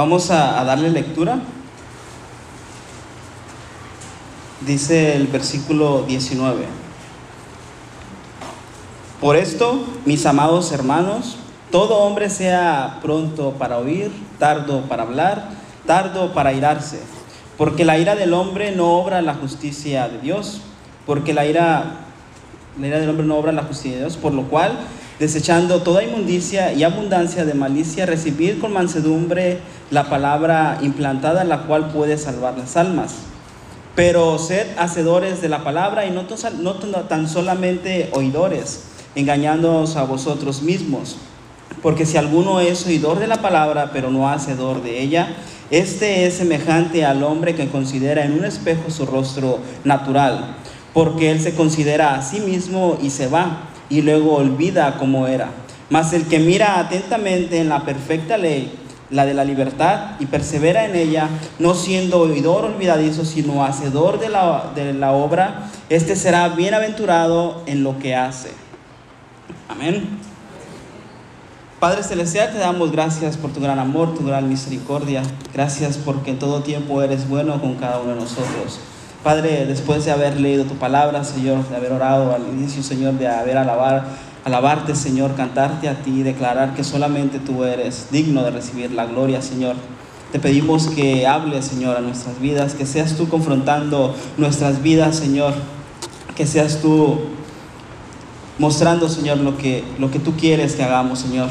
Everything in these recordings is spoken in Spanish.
Vamos a, darle lectura. Dice el versículo 19. Por esto, mis amados hermanos, todo hombre sea pronto para oír, tardo para hablar, tardo para irarse, porque la ira del hombre no obra la justicia de Dios, porque la ira, la ira del hombre no obra la justicia de Dios, por lo cual, desechando toda inmundicia y abundancia de malicia, recibir con mansedumbre la palabra implantada, la cual puede salvar las almas. Pero sed hacedores de la palabra y no, no tan solamente oidores engañándoos a vosotros mismos. Porque si alguno es oidor de la palabra, pero no hacedor de ella, este es semejante al hombre que considera en un espejo su rostro natural, porque él se considera a sí mismo y se va, y luego olvida cómo era. Mas el que mira atentamente en la perfecta ley, la de la libertad, y persevera en ella, no siendo oidor olvidadizo, sino hacedor de la, de la obra, este será bienaventurado en lo que hace. Amén. Padre Celestial, te damos gracias por tu gran amor, tu gran misericordia. Gracias porque en todo tiempo eres bueno con cada uno de nosotros. Padre, después de haber leído tu palabra, Señor, de haber orado al inicio, Señor, de haber alabar, alabarte, Señor, cantarte a ti, declarar que solamente tú eres digno de recibir la gloria, Señor. Te pedimos que hables, Señor, a nuestras vidas, que seas tú confrontando nuestras vidas, Señor, que seas tú mostrando, Señor, lo que, lo que tú quieres que hagamos, Señor.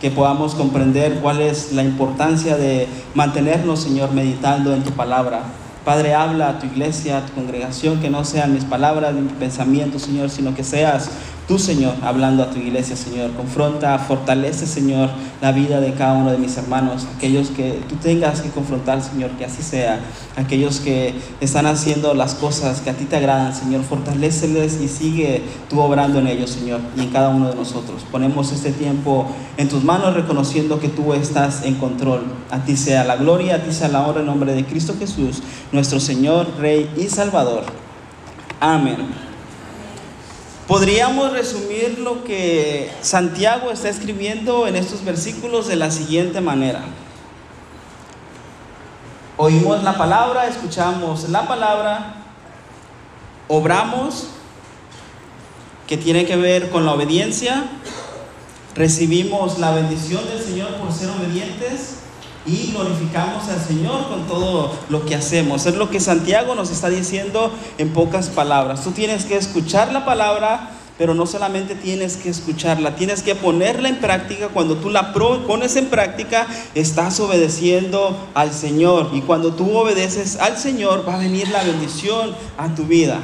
Que podamos comprender cuál es la importancia de mantenernos, Señor, meditando en tu palabra. Padre, habla a tu iglesia, a tu congregación, que no sean mis palabras ni mis pensamientos, Señor, sino que seas tú, Señor, hablando a tu iglesia, Señor. Confronta, fortalece, Señor, la vida de cada uno de mis hermanos, aquellos que tú tengas que confrontar, Señor, que así sea. Aquellos que están haciendo las cosas que a ti te agradan, Señor, fortaleceles y sigue tú obrando en ellos, Señor, y en cada uno de nosotros. Ponemos este tiempo en tus manos, reconociendo que tú estás en control. A ti sea la gloria, a ti sea la honra en nombre de Cristo Jesús, nuestro Señor, Rey y Salvador. Amén. Podríamos resumir lo que Santiago está escribiendo en estos versículos de la siguiente manera. Oímos la palabra, escuchamos la palabra, obramos, que tiene que ver con la obediencia, recibimos la bendición del Señor por ser obedientes y glorificamos al Señor con todo lo que hacemos. Es lo que Santiago nos está diciendo en pocas palabras. Tú tienes que escuchar la palabra, pero no solamente tienes que escucharla, tienes que ponerla en práctica. Cuando tú la pones en práctica, estás obedeciendo al Señor. Y cuando tú obedeces al Señor, va a venir la bendición a tu vida.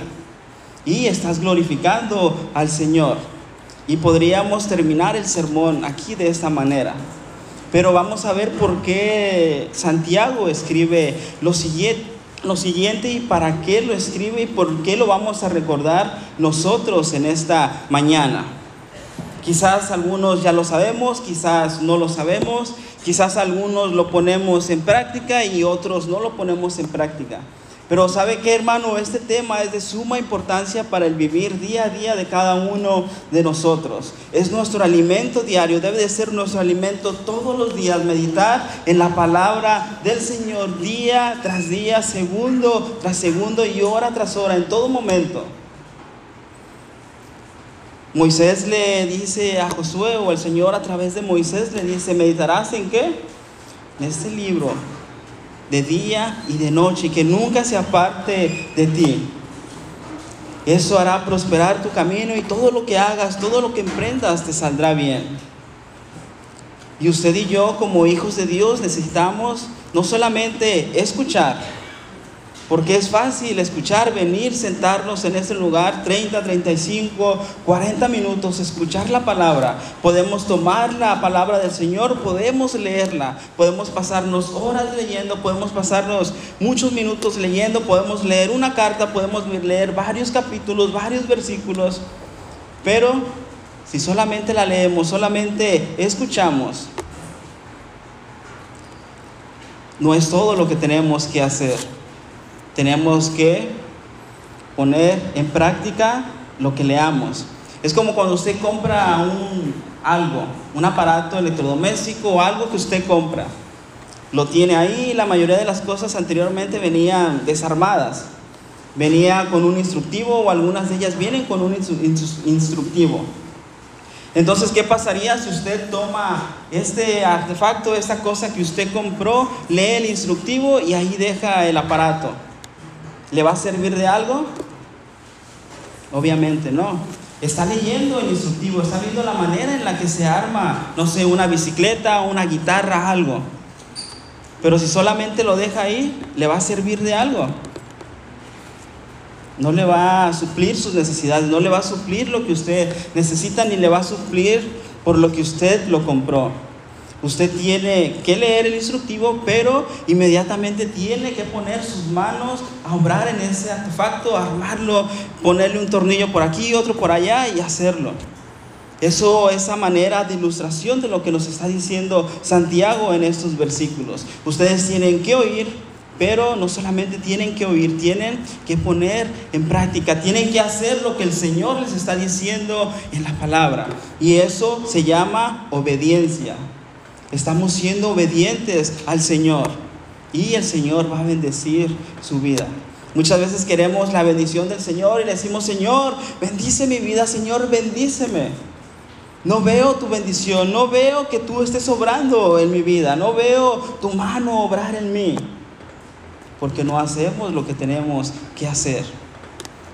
Y estás glorificando al Señor. Y podríamos terminar el sermón aquí de esta manera. Pero vamos a ver por qué Santiago escribe lo siguiente, lo siguiente y para qué lo escribe y por qué lo vamos a recordar nosotros en esta mañana. Quizás algunos ya lo sabemos, quizás no lo sabemos, quizás algunos lo ponemos en práctica y otros no lo ponemos en práctica. Pero sabe que hermano, este tema es de suma importancia para el vivir día a día de cada uno de nosotros. Es nuestro alimento diario, debe de ser nuestro alimento todos los días, meditar en la palabra del Señor día tras día, segundo tras segundo y hora tras hora, en todo momento. Moisés le dice a Josué o el Señor a través de Moisés le dice, meditarás en qué? En este libro de día y de noche, que nunca se aparte de ti. Eso hará prosperar tu camino y todo lo que hagas, todo lo que emprendas te saldrá bien. Y usted y yo como hijos de Dios necesitamos no solamente escuchar, porque es fácil escuchar, venir, sentarnos en ese lugar 30, 35, 40 minutos, escuchar la palabra. Podemos tomar la palabra del Señor, podemos leerla, podemos pasarnos horas leyendo, podemos pasarnos muchos minutos leyendo, podemos leer una carta, podemos leer varios capítulos, varios versículos. Pero si solamente la leemos, solamente escuchamos, no es todo lo que tenemos que hacer tenemos que poner en práctica lo que leamos. Es como cuando usted compra un, algo, un aparato electrodoméstico o algo que usted compra. lo tiene ahí. La mayoría de las cosas anteriormente venían desarmadas. Venía con un instructivo o algunas de ellas vienen con un instructivo. Entonces, ¿qué pasaría si usted toma este artefacto, esta cosa que usted compró, lee el instructivo y ahí deja el aparato? ¿Le va a servir de algo? Obviamente no. Está leyendo el instructivo, está viendo la manera en la que se arma, no sé, una bicicleta, una guitarra, algo. Pero si solamente lo deja ahí, ¿le va a servir de algo? No le va a suplir sus necesidades, no le va a suplir lo que usted necesita, ni le va a suplir por lo que usted lo compró. Usted tiene que leer el instructivo, pero inmediatamente tiene que poner sus manos a obrar en ese artefacto, armarlo, ponerle un tornillo por aquí, otro por allá y hacerlo. Eso, esa manera de ilustración de lo que nos está diciendo Santiago en estos versículos. Ustedes tienen que oír, pero no solamente tienen que oír, tienen que poner en práctica, tienen que hacer lo que el Señor les está diciendo en la palabra. Y eso se llama obediencia. Estamos siendo obedientes al Señor y el Señor va a bendecir su vida. Muchas veces queremos la bendición del Señor y le decimos, Señor, bendice mi vida, Señor, bendíceme. No veo tu bendición, no veo que tú estés obrando en mi vida, no veo tu mano obrar en mí porque no hacemos lo que tenemos que hacer.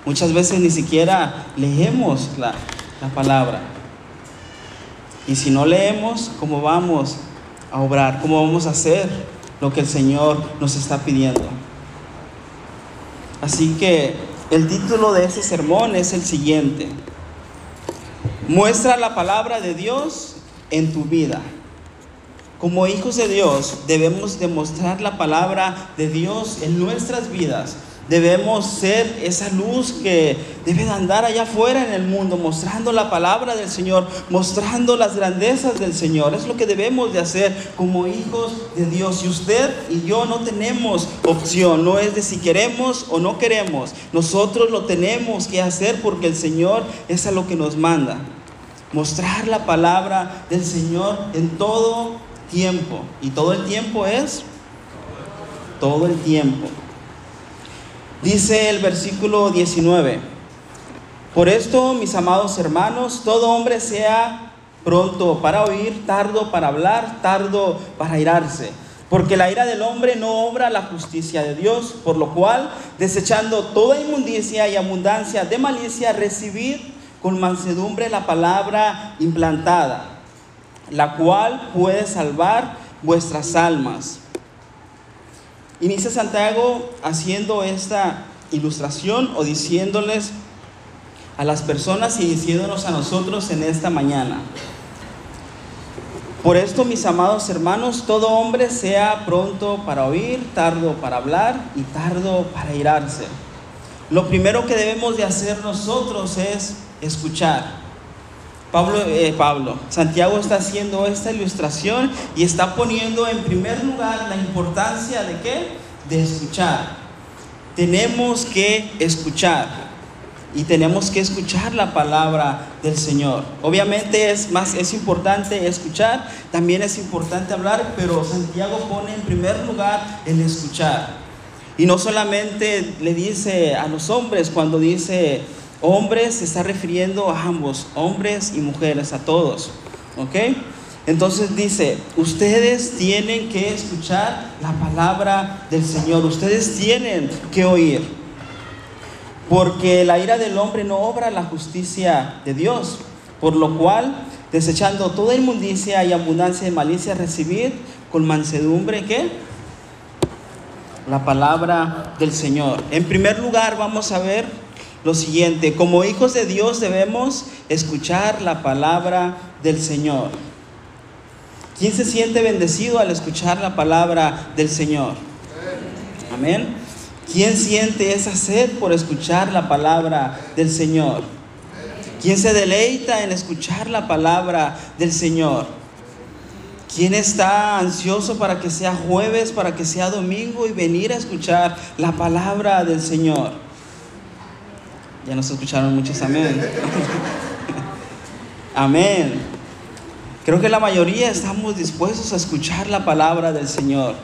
Muchas veces ni siquiera leemos la, palabra. Y si no leemos, ¿cómo vamos a obrar? ¿Cómo vamos a hacer lo que el Señor nos está pidiendo? Así que el título de ese sermón es el siguiente. Muestra la palabra de Dios en tu vida. Como hijos de Dios debemos demostrar la palabra de Dios en nuestras vidas. Debemos ser esa luz que debe de andar allá afuera en el mundo, mostrando la palabra del Señor, mostrando las grandezas del Señor. Es lo que debemos de hacer como hijos de Dios. Y usted y yo no tenemos opción, no es de si queremos o no queremos. Nosotros lo tenemos que hacer porque el Señor es a lo que nos manda. Mostrar la palabra del Señor en todo tiempo. Y todo el tiempo es todo el tiempo. Dice el versículo 19, por esto, mis amados hermanos, todo hombre sea pronto para oír, tardo para hablar, tardo para irarse. Porque la ira del hombre no obra la justicia de Dios, por lo cual, desechando toda inmundicia y abundancia de malicia, recibid con mansedumbre la palabra implantada la cual puede salvar vuestras almas. Inicia Santiago haciendo esta ilustración o diciéndoles a las personas y diciéndonos a nosotros en esta mañana. Por esto, mis amados hermanos, todo hombre sea pronto para oír, tardo para hablar y tardo para irarse. Lo primero que debemos de hacer nosotros es escuchar. Pablo, eh, Pablo, Santiago está haciendo esta ilustración y está poniendo en primer lugar la importancia de qué? De escuchar. Tenemos que escuchar y tenemos que escuchar la palabra del Señor. Obviamente es más es importante escuchar, también es importante hablar, pero Santiago pone en primer lugar el escuchar. Y no solamente le dice a los hombres cuando dice Hombres se está refiriendo a ambos, hombres y mujeres, a todos. ¿Ok? Entonces dice, ustedes tienen que escuchar la palabra del Señor, ustedes tienen que oír. Porque la ira del hombre no obra la justicia de Dios, por lo cual, desechando toda inmundicia y abundancia de malicia, recibir con mansedumbre, ¿qué? La palabra del Señor. En primer lugar, vamos a ver lo siguiente, como hijos de Dios debemos escuchar la palabra del Señor. ¿Quién se siente bendecido al escuchar la palabra del Señor? Amén. ¿Quién siente esa sed por escuchar la palabra del Señor? ¿Quién se deleita en escuchar la palabra del Señor? ¿Quién está ansioso para que sea jueves, para que sea domingo y venir a escuchar la palabra del Señor? Ya nos escucharon muchos amén. amén. Creo que la mayoría estamos dispuestos a escuchar la palabra del Señor.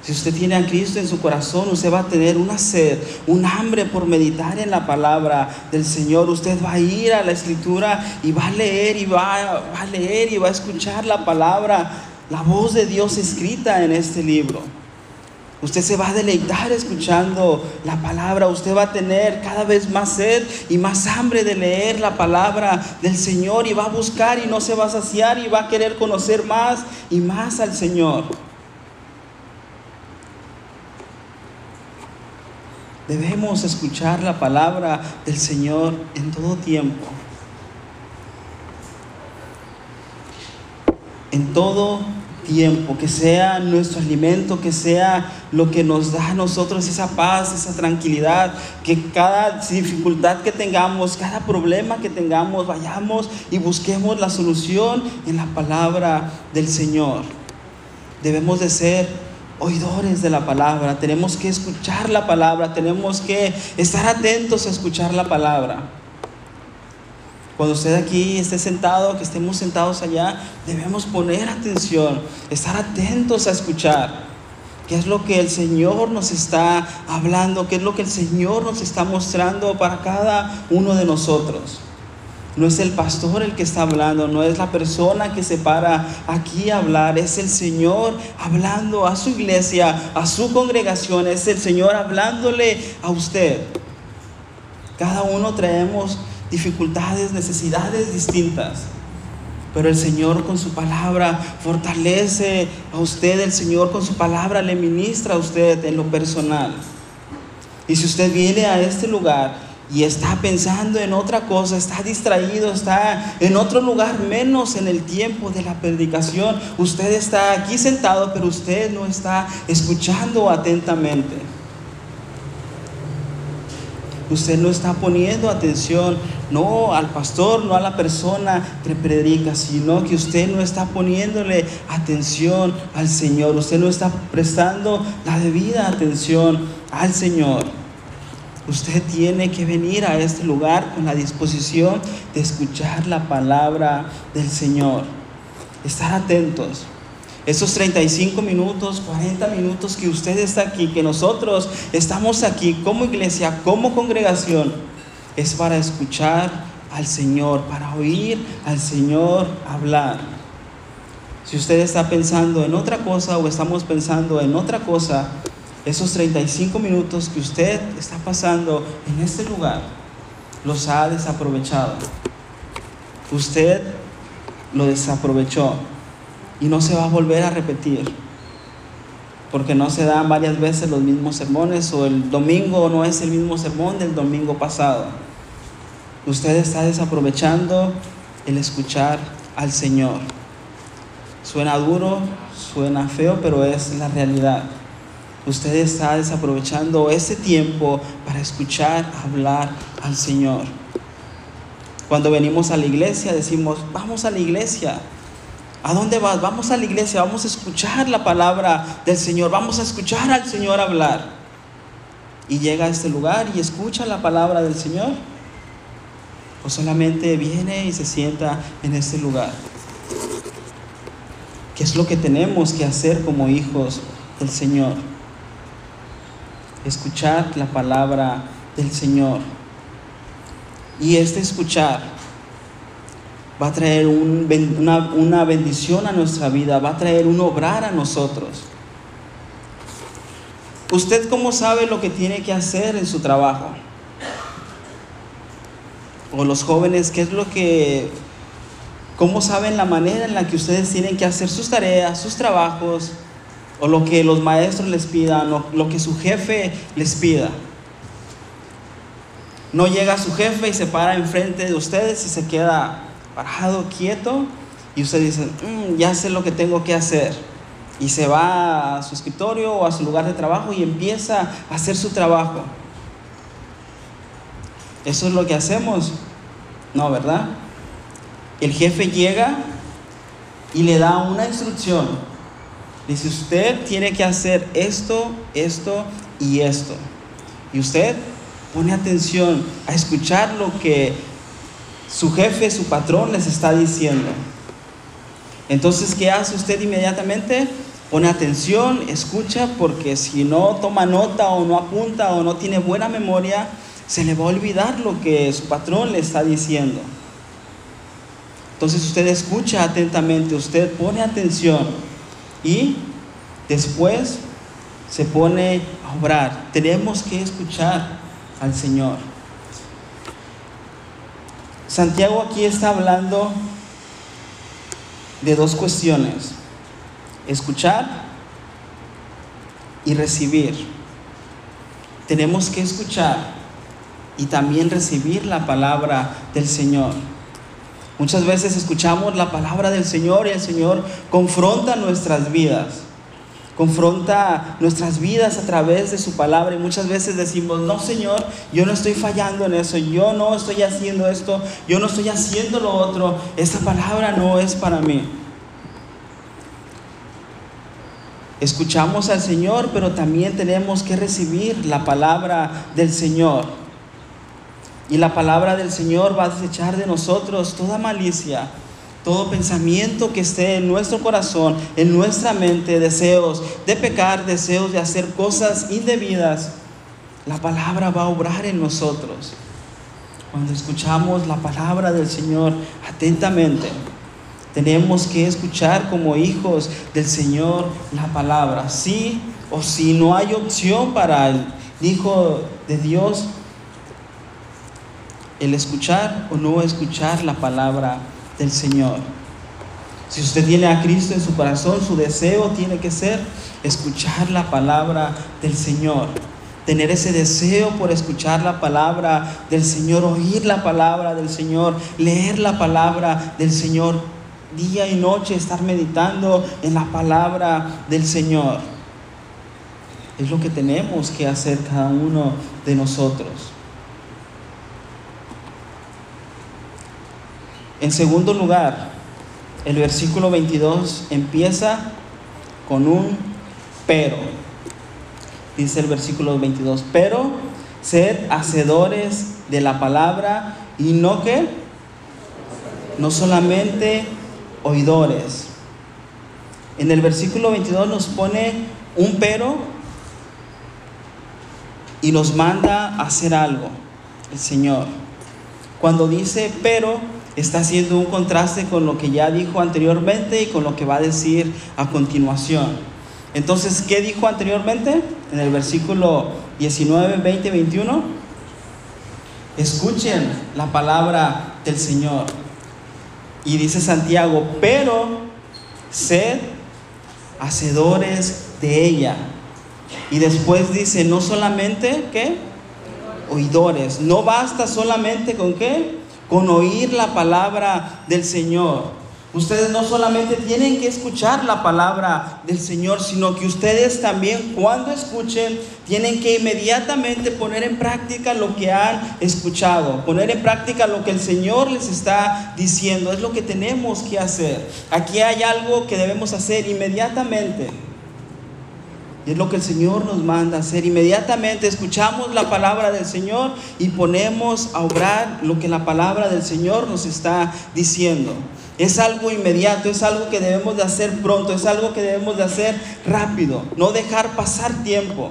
Si usted tiene a Cristo en su corazón, usted va a tener una sed, un hambre por meditar en la palabra del Señor. Usted va a ir a la escritura y va a leer y va, va a leer y va a escuchar la palabra, la voz de Dios escrita en este libro. Usted se va a deleitar escuchando la palabra. Usted va a tener cada vez más sed y más hambre de leer la palabra del Señor y va a buscar y no se va a saciar y va a querer conocer más y más al Señor. Debemos escuchar la palabra del Señor en todo tiempo. En todo tiempo, que sea nuestro alimento, que sea lo que nos da a nosotros esa paz, esa tranquilidad, que cada dificultad que tengamos, cada problema que tengamos, vayamos y busquemos la solución en la palabra del Señor. Debemos de ser oidores de la palabra, tenemos que escuchar la palabra, tenemos que estar atentos a escuchar la palabra. Cuando usted aquí esté sentado, que estemos sentados allá, debemos poner atención, estar atentos a escuchar. ¿Qué es lo que el Señor nos está hablando? ¿Qué es lo que el Señor nos está mostrando para cada uno de nosotros? No es el pastor el que está hablando, no es la persona que se para aquí a hablar, es el Señor hablando a su iglesia, a su congregación, es el Señor hablándole a usted. Cada uno traemos dificultades, necesidades distintas. Pero el Señor con su palabra fortalece a usted, el Señor con su palabra le ministra a usted en lo personal. Y si usted viene a este lugar y está pensando en otra cosa, está distraído, está en otro lugar menos en el tiempo de la predicación. Usted está aquí sentado, pero usted no está escuchando atentamente. Usted no está poniendo atención, no al pastor, no a la persona que predica, sino que usted no está poniéndole atención al Señor. Usted no está prestando la debida atención al Señor. Usted tiene que venir a este lugar con la disposición de escuchar la palabra del Señor. Estar atentos. Esos 35 minutos, 40 minutos que usted está aquí, que nosotros estamos aquí como iglesia, como congregación, es para escuchar al Señor, para oír al Señor hablar. Si usted está pensando en otra cosa o estamos pensando en otra cosa, esos 35 minutos que usted está pasando en este lugar, los ha desaprovechado. Usted lo desaprovechó y no se va a volver a repetir. Porque no se dan varias veces los mismos sermones o el domingo no es el mismo sermón del domingo pasado. Usted está desaprovechando el escuchar al Señor. Suena duro, suena feo, pero es la realidad usted está desaprovechando ese tiempo para escuchar hablar al Señor. Cuando venimos a la iglesia decimos, vamos a la iglesia. ¿A dónde vas? Vamos a la iglesia, vamos a escuchar la palabra del Señor, vamos a escuchar al Señor hablar. Y llega a este lugar y escucha la palabra del Señor. O solamente viene y se sienta en este lugar. ¿Qué es lo que tenemos que hacer como hijos del Señor? escuchar la palabra del Señor. Y este escuchar va a traer una, bendición a nuestra vida, va a traer un obrar a nosotros. ¿Usted cómo sabe lo que tiene que hacer en su trabajo? O los jóvenes, ¿qué es lo que, cómo saben la manera en la que ustedes tienen que hacer sus tareas, sus trabajos, o lo que los maestros les pidan, o lo que su jefe les pida. No llega su jefe y se para enfrente de ustedes y se queda parado, quieto, y ustedes dicen, mm, ya sé lo que tengo que hacer. Y se va a su escritorio o a su lugar de trabajo y empieza a hacer su trabajo. Eso es lo que hacemos. No, ¿verdad? El jefe llega y le da una instrucción Dice, usted tiene que hacer esto, esto y esto. Y usted pone atención a escuchar lo que su jefe, su patrón les está diciendo. Entonces, ¿qué hace usted inmediatamente? Pone atención, escucha, porque si no toma nota o no apunta o no tiene buena memoria, se le va a olvidar lo que su patrón le está diciendo. Entonces usted escucha atentamente, usted pone atención y después se pone a obrar. Tenemos que escuchar al Señor. Santiago aquí está hablando de dos cuestiones, escuchar y recibir. Tenemos que escuchar y también recibir la palabra del Señor. Muchas veces escuchamos la palabra del Señor y el Señor confronta nuestras vidas, confronta nuestras vidas a través de su palabra y muchas veces decimos, no Señor, yo no estoy fallando en eso, yo no estoy haciendo esto, yo no estoy haciendo lo otro, esta palabra no es para mí. Escuchamos al Señor, pero también tenemos que recibir la palabra del Señor. Y la palabra del Señor va a desechar de nosotros toda malicia, todo pensamiento que esté en nuestro corazón, en nuestra mente, deseos de pecar, deseos de hacer cosas indebidas. La palabra va a obrar en nosotros. Cuando escuchamos la palabra del Señor atentamente, tenemos que escuchar como hijos del Señor la palabra. Sí o si no hay opción para el Hijo de Dios, el escuchar o no escuchar la palabra del Señor. Si usted tiene a Cristo en su corazón, su deseo tiene que ser escuchar la palabra del Señor. Tener ese deseo por escuchar la palabra del Señor, oír la palabra del Señor, leer la palabra del Señor día y noche estar meditando en la palabra del Señor. Es lo que tenemos que hacer cada uno de nosotros. En segundo lugar, el versículo 22 empieza con un pero. Dice el versículo 22, pero sed hacedores de la palabra y no que, no solamente oidores. En el versículo 22 nos pone un pero y nos manda a hacer algo, el Señor. Cuando dice pero, está haciendo un contraste con lo que ya dijo anteriormente y con lo que va a decir a continuación. Entonces, ¿qué dijo anteriormente? En el versículo 19, 20, 21. Escuchen la palabra del Señor. Y dice Santiago, pero sed hacedores de ella. Y después dice, no solamente, ¿qué? Oidores. No basta solamente con qué? Con oír la palabra del Señor. Ustedes no solamente tienen que escuchar la palabra del Señor, sino que ustedes también cuando escuchen tienen que inmediatamente poner en práctica lo que han escuchado, poner en práctica lo que el Señor les está diciendo. Es lo que tenemos que hacer. Aquí hay algo que debemos hacer inmediatamente. Y es lo que el Señor nos manda hacer. Inmediatamente escuchamos la palabra del Señor y ponemos a obrar lo que la palabra del Señor nos está diciendo. Es algo inmediato, es algo que debemos de hacer pronto, es algo que debemos de hacer rápido, no dejar pasar tiempo.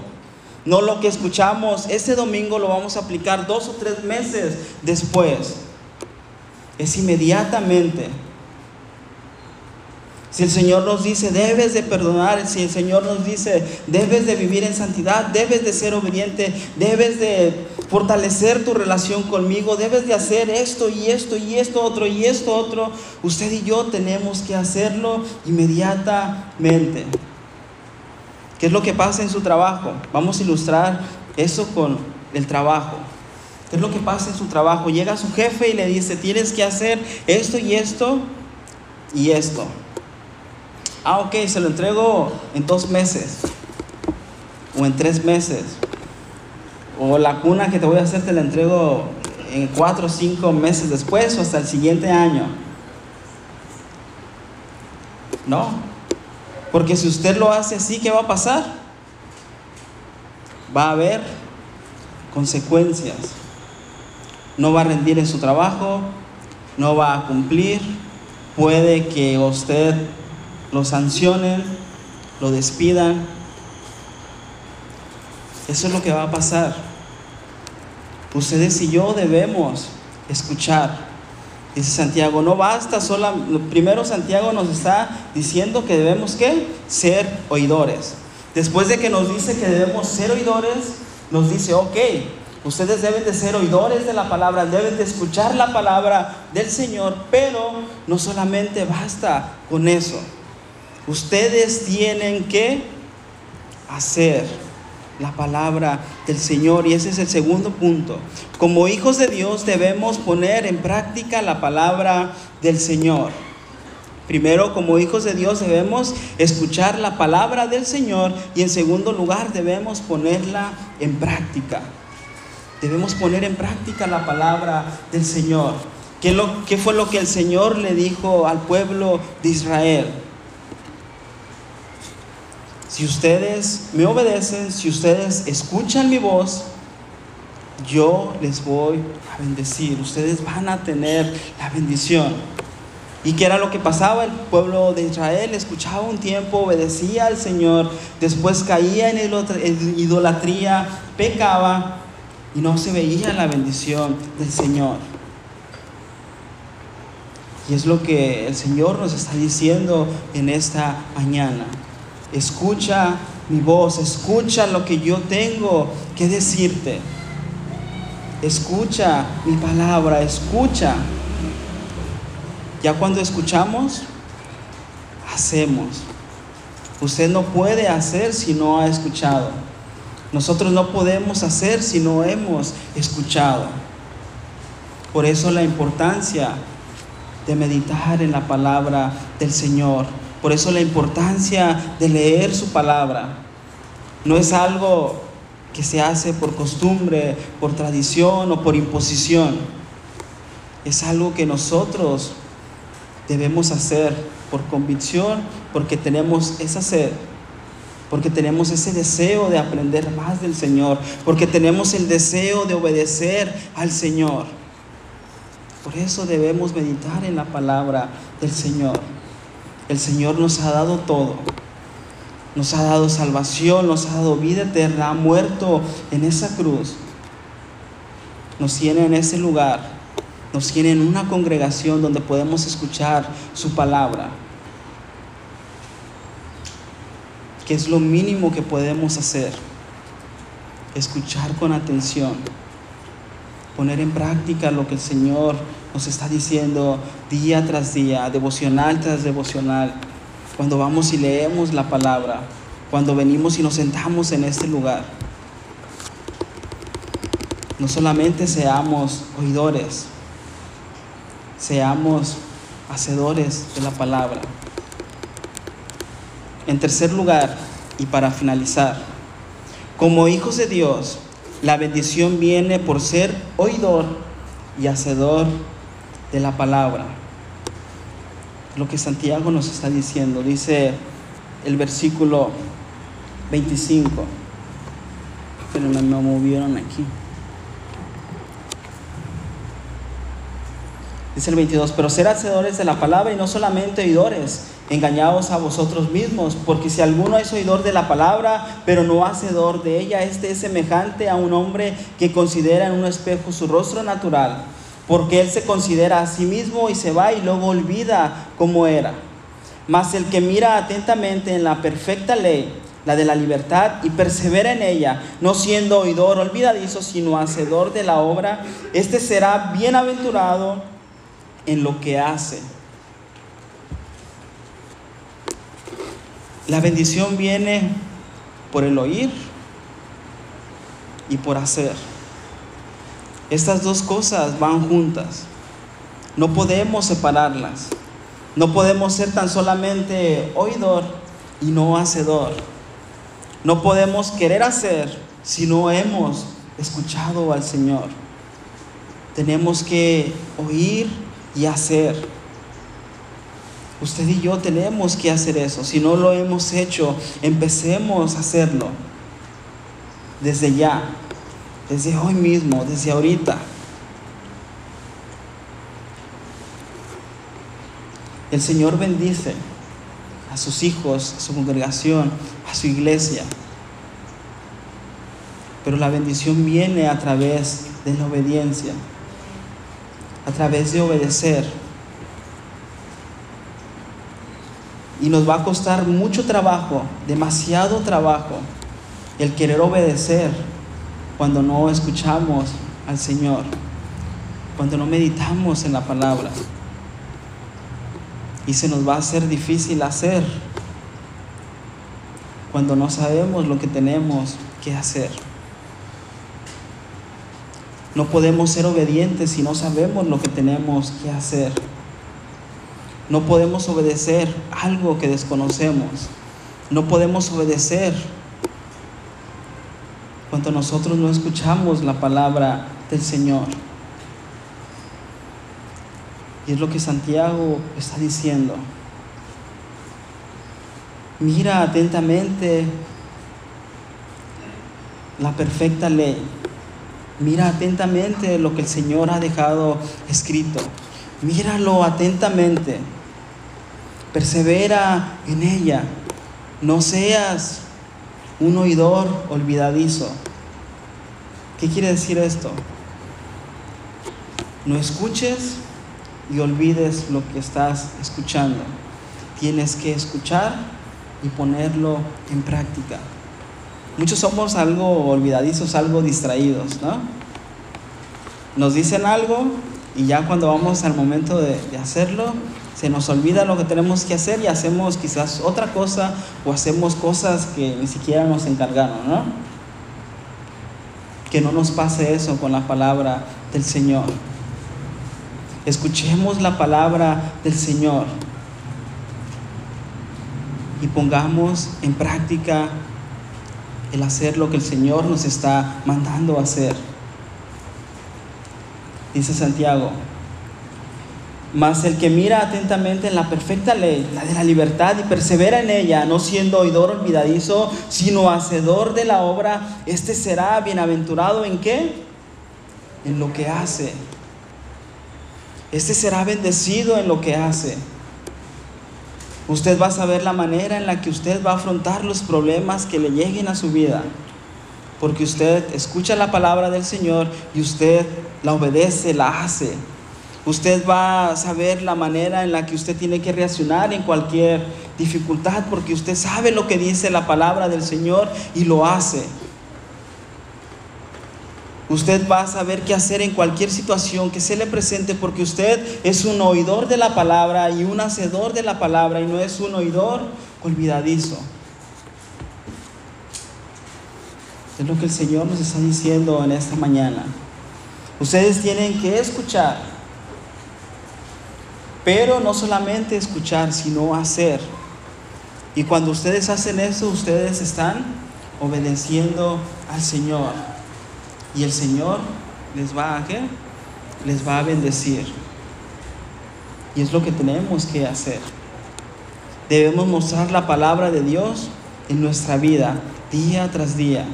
No lo que escuchamos ese domingo lo vamos a aplicar dos o tres meses después. Es inmediatamente. Si el Señor nos dice, debes de perdonar, si el Señor nos dice, debes de vivir en santidad, debes de ser obediente, debes de fortalecer tu relación conmigo, debes de hacer esto y esto y esto otro y esto otro, usted y yo tenemos que hacerlo inmediatamente. ¿Qué es lo que pasa en su trabajo? Vamos a ilustrar eso con el trabajo. ¿Qué es lo que pasa en su trabajo? Llega su jefe y le dice, tienes que hacer esto y esto y esto. Ah, ok, se lo entrego en dos meses o en tres meses. O la cuna que te voy a hacer te la entrego en cuatro o cinco meses después o hasta el siguiente año. No, porque si usted lo hace así, ¿qué va a pasar? Va a haber consecuencias. No va a rendir en su trabajo, no va a cumplir, puede que usted lo sancionen, lo despidan. Eso es lo que va a pasar. Ustedes y yo debemos escuchar. Dice Santiago, no basta sola, primero Santiago nos está diciendo que debemos ser oidores. Después de que nos dice que debemos ser oidores, nos dice, ok, ustedes deben de ser oidores de la palabra, deben de escuchar la palabra del Señor, pero no solamente basta con eso. Ustedes tienen que hacer la palabra del Señor y ese es el segundo punto. Como hijos de Dios debemos poner en práctica la palabra del Señor. Primero, como hijos de Dios debemos escuchar la palabra del Señor y en segundo lugar debemos ponerla en práctica. Debemos poner en práctica la palabra del Señor. ¿Qué, lo, qué fue lo que el Señor le dijo al pueblo de Israel? Si ustedes me obedecen, si ustedes escuchan mi voz, yo les voy a bendecir. Ustedes van a tener la bendición. ¿Y qué era lo que pasaba? El pueblo de Israel escuchaba un tiempo, obedecía al Señor, después caía en idolatría, pecaba y no se veía la bendición del Señor. Y es lo que el Señor nos está diciendo en esta mañana. Escucha mi voz, escucha lo que yo tengo que decirte. Escucha mi palabra, escucha. Ya cuando escuchamos, hacemos. Usted no puede hacer si no ha escuchado. Nosotros no podemos hacer si no hemos escuchado. Por eso la importancia de meditar en la palabra del Señor. Por eso la importancia de leer su palabra. No es algo que se hace por costumbre, por tradición o por imposición. Es algo que nosotros debemos hacer por convicción, porque tenemos esa sed, porque tenemos ese deseo de aprender más del Señor, porque tenemos el deseo de obedecer al Señor. Por eso debemos meditar en la palabra del Señor. El Señor nos ha dado todo. Nos ha dado salvación, nos ha dado vida eterna, ha muerto en esa cruz. Nos tiene en ese lugar nos tiene en una congregación donde podemos escuchar su palabra, que es lo mínimo que podemos hacer, escuchar con atención, poner en práctica lo que el Señor nos está diciendo día tras día, devocional tras devocional, cuando vamos y leemos la palabra, cuando venimos y nos sentamos en este lugar. No solamente seamos oidores, seamos hacedores de la palabra. En tercer lugar, y para finalizar, como hijos de Dios, la bendición viene por ser oidor y hacedor de la palabra. Lo que Santiago nos está diciendo, dice el versículo 25. Pero me movieron aquí. Dice el 22, pero ser hacedores de la palabra y no solamente oidores, engañados a vosotros mismos, porque si alguno es oidor de la palabra, pero no hacedor de ella, este es semejante a un hombre que considera en un espejo su rostro natural, porque él se considera a sí mismo y se va y luego olvida cómo era. Mas el que mira atentamente en la perfecta ley, la de la libertad, y persevera en ella, no siendo oidor olvidadizo, sino hacedor de la obra, este será bienaventurado en lo que hace. La bendición viene por el oír y por hacer. Estas dos cosas van juntas. No podemos separarlas. No podemos ser tan solamente oidor y no hacedor. No podemos querer hacer si no hemos escuchado al Señor. Tenemos que oír y hacer. Usted y yo tenemos que hacer eso. Si no lo hemos hecho, empecemos a hacerlo. Desde ya, desde hoy mismo, desde ahorita. El Señor bendice a sus hijos, a su congregación, a su iglesia. Pero la bendición viene a través de la obediencia, a través de obedecer. Y nos va a costar mucho trabajo, demasiado trabajo, el querer obedecer cuando no escuchamos al Señor, cuando no meditamos en la palabra. Y se nos va a hacer difícil hacer cuando no sabemos lo que tenemos que hacer. No podemos ser obedientes si no sabemos lo que tenemos que hacer. No podemos obedecer algo que desconocemos. No podemos obedecer cuando nosotros no escuchamos la palabra del Señor. Y es lo que Santiago está diciendo. Mira atentamente la perfecta ley. Mira atentamente lo que el Señor ha dejado escrito. Míralo atentamente. Persevera en ella. No seas un oidor olvidadizo. ¿Qué quiere decir esto? No escuches y olvides lo que estás escuchando. Tienes que escuchar y ponerlo en práctica. Muchos somos algo olvidadizos, algo distraídos, ¿no? Nos dicen algo y ya cuando vamos al momento de, de, hacerlo, se nos olvida lo que tenemos que hacer y hacemos quizás otra cosa o hacemos cosas que ni siquiera nos encargaron, ¿no? Que no nos pase eso con la palabra del Señor. Escuchemos la palabra del Señor y pongamos en práctica el hacer lo que el Señor nos está mandando hacer. Dice Santiago, mas el que mira atentamente en la perfecta ley, la de la libertad, y persevera en ella, no siendo oidor olvidadizo, sino hacedor de la obra, este será bienaventurado en qué? En lo que hace. Este será bendecido en lo que hace. Usted va a saber la manera en la que usted va a afrontar los problemas que le lleguen a su vida. Porque usted escucha la palabra del Señor y usted la obedece, la hace. Usted va a saber la manera en la que usted tiene que reaccionar en cualquier dificultad porque usted sabe lo que dice la palabra del Señor y lo hace. Usted va a saber qué hacer en cualquier situación que se le presente porque usted es un oidor de la palabra y un hacedor de la palabra y no es un oidor olvidadizo. Es lo que el Señor nos está diciendo en esta mañana. Ustedes tienen que escuchar, pero no solamente escuchar, sino hacer. Y cuando ustedes hacen eso, ustedes están obedeciendo al Señor. Y el Señor les va a qué? Les va a bendecir. Y es lo que tenemos que hacer. Debemos mostrar la palabra de Dios en nuestra vida, día tras día.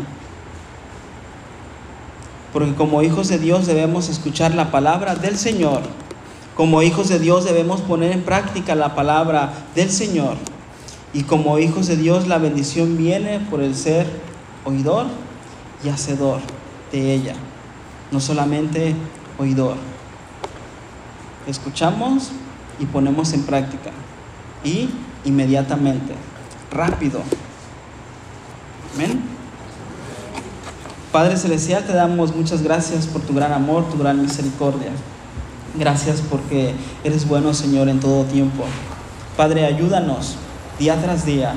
Porque como hijos de Dios debemos escuchar la palabra del Señor. Como hijos de Dios debemos poner en práctica la palabra del Señor. Y como hijos de Dios la bendición viene por el ser oidor y hacedor de ella, no solamente oidor. Escuchamos y ponemos en práctica. Y inmediatamente, rápido. Amén. Padre Celestial, te damos muchas gracias por tu gran amor, tu gran misericordia. Gracias porque eres bueno, Señor, en todo tiempo. Padre, ayúdanos día tras día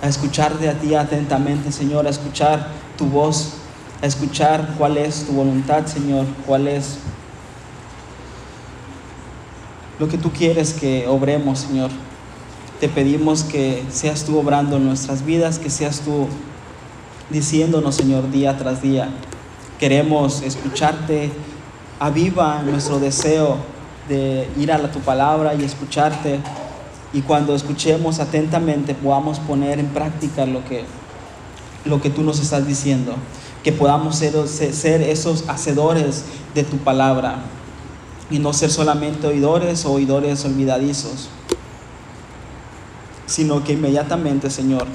a escucharte a ti atentamente, Señor, a escuchar tu voz, a escuchar cuál es tu voluntad, Señor, cuál es lo que tú quieres que obremos, Señor. Te pedimos que seas tú obrando en nuestras vidas, que seas tú diciéndonos, Señor, día tras día. Queremos escucharte, aviva nuestro deseo de ir a la, tu palabra y escucharte. Y cuando escuchemos atentamente podamos poner en práctica lo que, lo que tú nos estás diciendo que podamos ser, ser esos hacedores de tu palabra y no ser solamente oidores o oidores olvidadizos. sino que inmediatamente, Señor,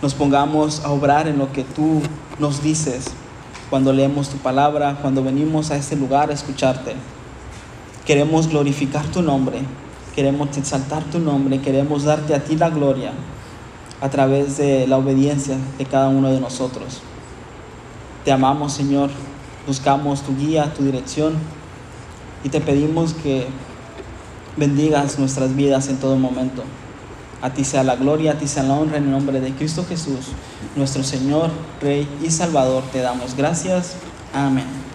nos pongamos a obrar en lo que tú nos dices cuando leemos tu palabra, cuando venimos a este lugar a escucharte. Queremos glorificar tu nombre, queremos exaltar tu nombre, queremos darte a ti la gloria a través de la obediencia de cada uno de nosotros. Te amamos, Señor, buscamos tu guía, tu dirección y te pedimos que bendigas nuestras vidas en todo momento. A ti sea la gloria, a ti sea la honra en el nombre de Cristo Jesús, nuestro Señor, Rey y Salvador. Te damos gracias. Amén.